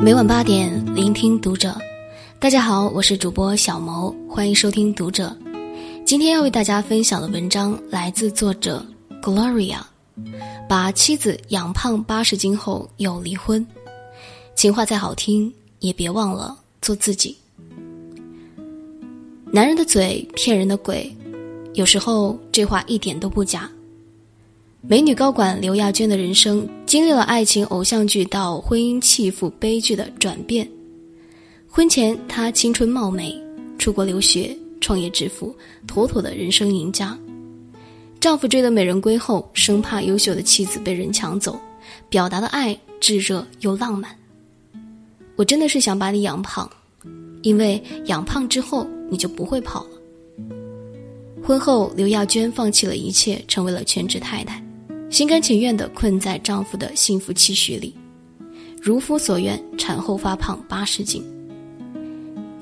每晚八点，聆听读者。大家好，我是主播小谋，欢迎收听读者。今天要为大家分享的文章来自作者 Gloria，把妻子养胖八十斤后又离婚。情话再好听，也别忘了做自己。男人的嘴骗人的鬼，有时候这话一点都不假。美女高管刘亚娟的人生经历了爱情偶像剧到婚姻弃妇悲剧的转变。婚前她青春貌美，出国留学，创业致富，妥妥的人生赢家。丈夫追得美人归后，生怕优秀的妻子被人抢走，表达的爱炙热又浪漫。我真的是想把你养胖，因为养胖之后你就不会跑了。婚后，刘亚娟放弃了一切，成为了全职太太。心甘情愿地困在丈夫的幸福期许里，如夫所愿，产后发胖八十斤。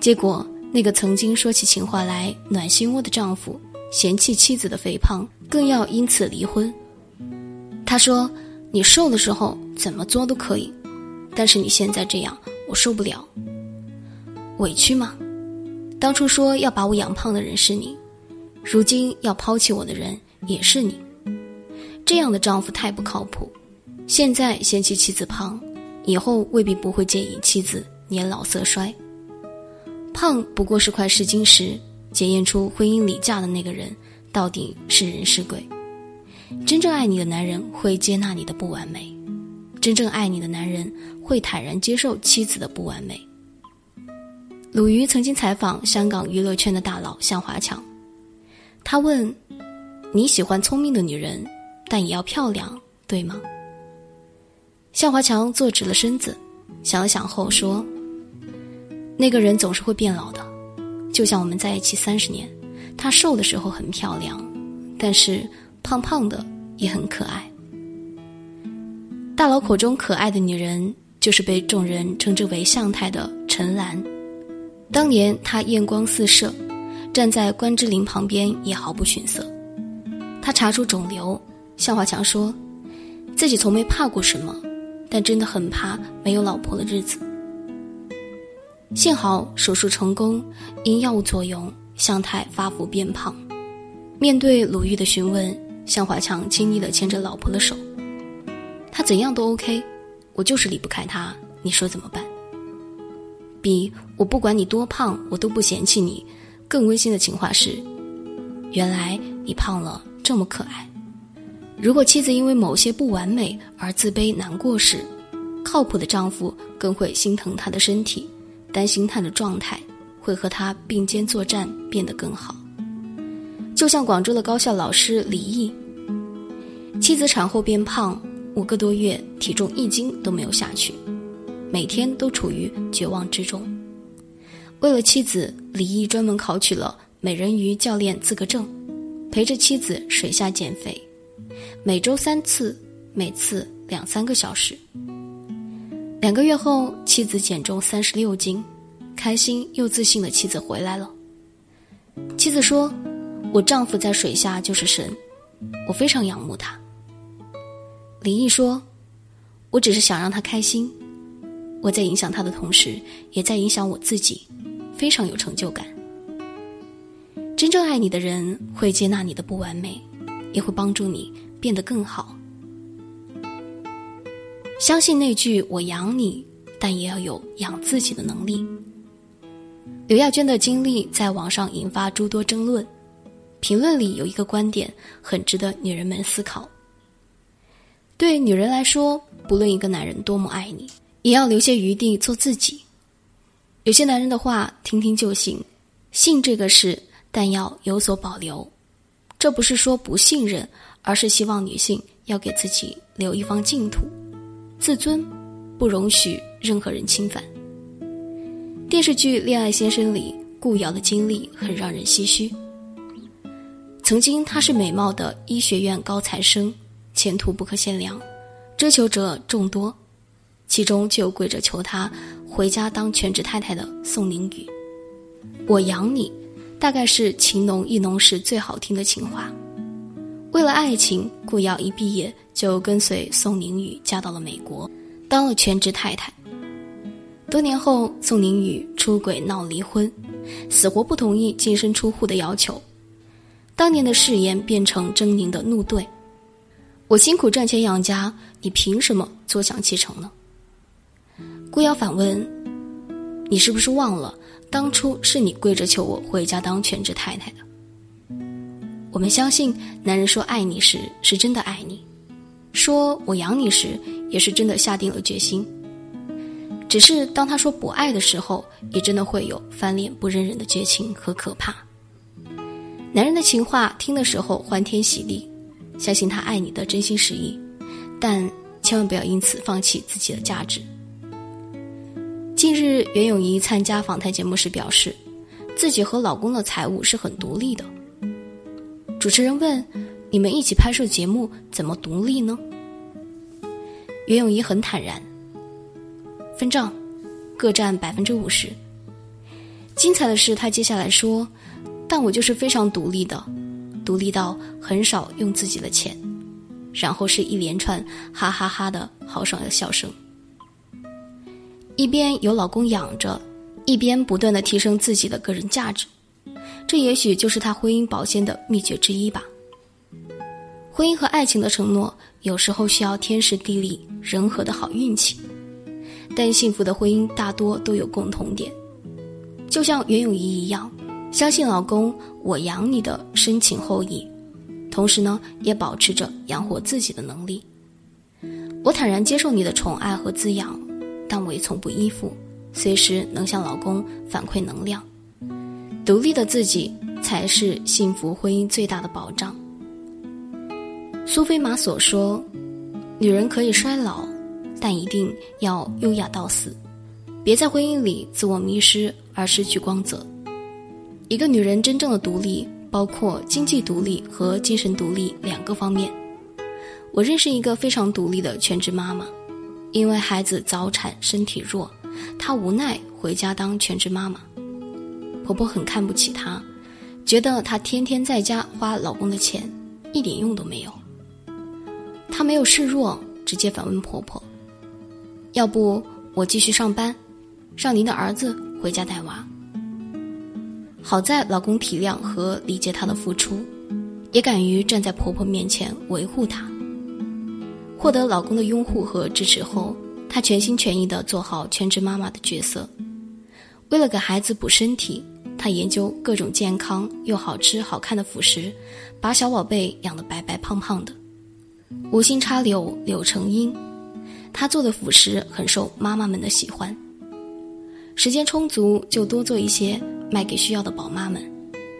结果，那个曾经说起情话来暖心窝的丈夫，嫌弃妻子的肥胖，更要因此离婚。他说：“你瘦的时候怎么作都可以，但是你现在这样，我受不了。委屈吗？当初说要把我养胖的人是你，如今要抛弃我的人也是你。”这样的丈夫太不靠谱，现在嫌弃妻子胖，以后未必不会介意妻子年老色衰。胖不过是块试金石，检验出婚姻里嫁的那个人到底是人是鬼。真正爱你的男人会接纳你的不完美，真正爱你的男人会坦然接受妻子的不完美。鲁豫曾经采访香港娱乐圈的大佬向华强，他问：“你喜欢聪明的女人？”但也要漂亮，对吗？向华强坐直了身子，想了想后说：“那个人总是会变老的，就像我们在一起三十年，她瘦的时候很漂亮，但是胖胖的也很可爱。大佬口中可爱的女人，就是被众人称之为向太的陈岚。当年她艳光四射，站在关之琳旁边也毫不逊色。她查出肿瘤。”向华强说：“自己从没怕过什么，但真的很怕没有老婆的日子。幸好手术成功，因药物作用，向太发福变胖。面对鲁豫的询问，向华强亲昵地牵着老婆的手。他怎样都 OK，我就是离不开他，你说怎么办？比我不管你多胖，我都不嫌弃你，更温馨的情话是：原来你胖了这么可爱。”如果妻子因为某些不完美而自卑难过时，靠谱的丈夫更会心疼她的身体，担心她的状态，会和她并肩作战，变得更好。就像广州的高校老师李毅，妻子产后变胖，五个多月体重一斤都没有下去，每天都处于绝望之中。为了妻子，李毅专门考取了美人鱼教练资格证，陪着妻子水下减肥。每周三次，每次两三个小时。两个月后，妻子减重三十六斤，开心又自信的妻子回来了。妻子说：“我丈夫在水下就是神，我非常仰慕他。”林毅说：“我只是想让他开心，我在影响他的同时，也在影响我自己，非常有成就感。真正爱你的人会接纳你的不完美，也会帮助你。”变得更好。相信那句“我养你”，但也要有养自己的能力。刘亚娟的经历在网上引发诸多争论，评论里有一个观点很值得女人们思考：对女人来说，不论一个男人多么爱你，也要留些余地做自己。有些男人的话听听就行，信这个事，但要有所保留。这不是说不信任。而是希望女性要给自己留一方净土，自尊不容许任何人侵犯。电视剧《恋爱先生》里，顾瑶的经历很让人唏嘘。曾经她是美貌的医学院高材生，前途不可限量，追求者众多，其中就有跪着求她回家当全职太太的宋宁宇。我养你，大概是情浓意浓时最好听的情话。为了爱情，顾瑶一毕业就跟随宋宁宇嫁到了美国，当了全职太太。多年后，宋宁宇出轨闹离婚，死活不同意净身出户的要求。当年的誓言变成狰狞的怒怼：“我辛苦赚钱养家，你凭什么坐享其成呢？”顾瑶反问：“你是不是忘了，当初是你跪着求我回家当全职太太的？”我们相信，男人说爱你时是真的爱你，说我养你时也是真的下定了决心。只是当他说不爱的时候，也真的会有翻脸不认人的绝情和可怕。男人的情话听的时候欢天喜地，相信他爱你的真心实意，但千万不要因此放弃自己的价值。近日，袁咏仪参加访谈节目时表示，自己和老公的财务是很独立的。主持人问：“你们一起拍摄节目，怎么独立呢？”袁咏仪很坦然。分账，各占百分之五十。精彩的是，他接下来说：“但我就是非常独立的，独立到很少用自己的钱。”然后是一连串哈哈哈的豪爽的笑声。一边有老公养着，一边不断的提升自己的个人价值，这也许就是他婚姻保鲜的秘诀之一吧。婚姻和爱情的承诺，有时候需要天时地利人和的好运气。但幸福的婚姻大多都有共同点，就像袁咏仪一样，相信老公“我养你”的深情厚谊，同时呢，也保持着养活自己的能力。我坦然接受你的宠爱和滋养，但我也从不依附，随时能向老公反馈能量。独立的自己才是幸福婚姻最大的保障。苏菲玛索说：“女人可以衰老。”但一定要优雅到死，别在婚姻里自我迷失而失去光泽。一个女人真正的独立，包括经济独立和精神独立两个方面。我认识一个非常独立的全职妈妈，因为孩子早产身体弱，她无奈回家当全职妈妈。婆婆很看不起她，觉得她天天在家花老公的钱，一点用都没有。她没有示弱，直接反问婆婆。要不我继续上班，让您的儿子回家带娃。好在老公体谅和理解她的付出，也敢于站在婆婆面前维护她。获得老公的拥护和支持后，她全心全意地做好全职妈妈的角色。为了给孩子补身体，她研究各种健康又好吃好看的辅食，把小宝贝养得白白胖胖的。无心插柳柳成荫。她做的辅食很受妈妈们的喜欢，时间充足就多做一些卖给需要的宝妈们，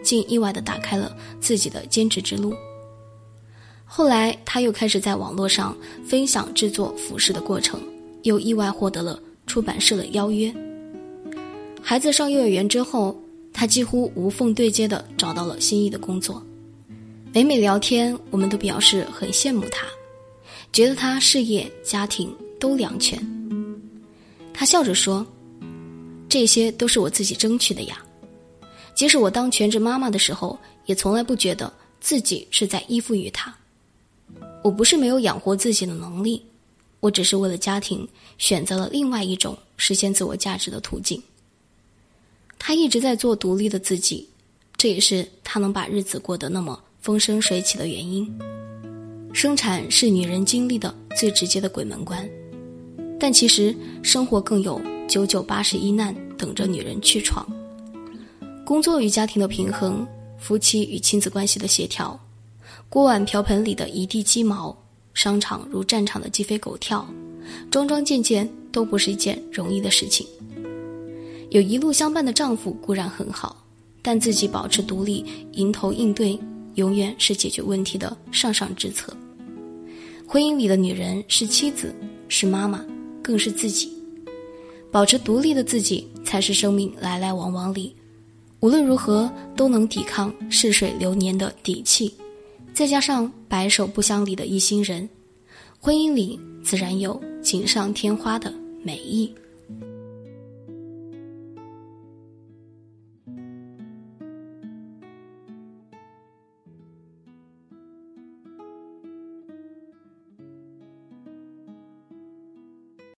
竟意外的打开了自己的兼职之路。后来他又开始在网络上分享制作服饰的过程，又意外获得了出版社的邀约。孩子上幼儿园之后，他几乎无缝对接的找到了心仪的工作。每每聊天，我们都表示很羡慕他，觉得他事业家庭。都两全。他笑着说：“这些都是我自己争取的呀。即使我当全职妈妈的时候，也从来不觉得自己是在依附于他。我不是没有养活自己的能力，我只是为了家庭选择了另外一种实现自我价值的途径。他一直在做独立的自己，这也是他能把日子过得那么风生水起的原因。生产是女人经历的最直接的鬼门关。”但其实生活更有九九八十一难等着女人去闯。工作与家庭的平衡，夫妻与亲子关系的协调，锅碗瓢盆里的一地鸡毛，商场如战场的鸡飞狗跳，桩桩件件都不是一件容易的事情。有一路相伴的丈夫固然很好，但自己保持独立，迎头应对，永远是解决问题的上上之策。婚姻里的女人是妻子，是妈妈。更是自己，保持独立的自己，才是生命来来往往里，无论如何都能抵抗逝水流年的底气。再加上白首不相离的一心人，婚姻里自然有锦上添花的美意。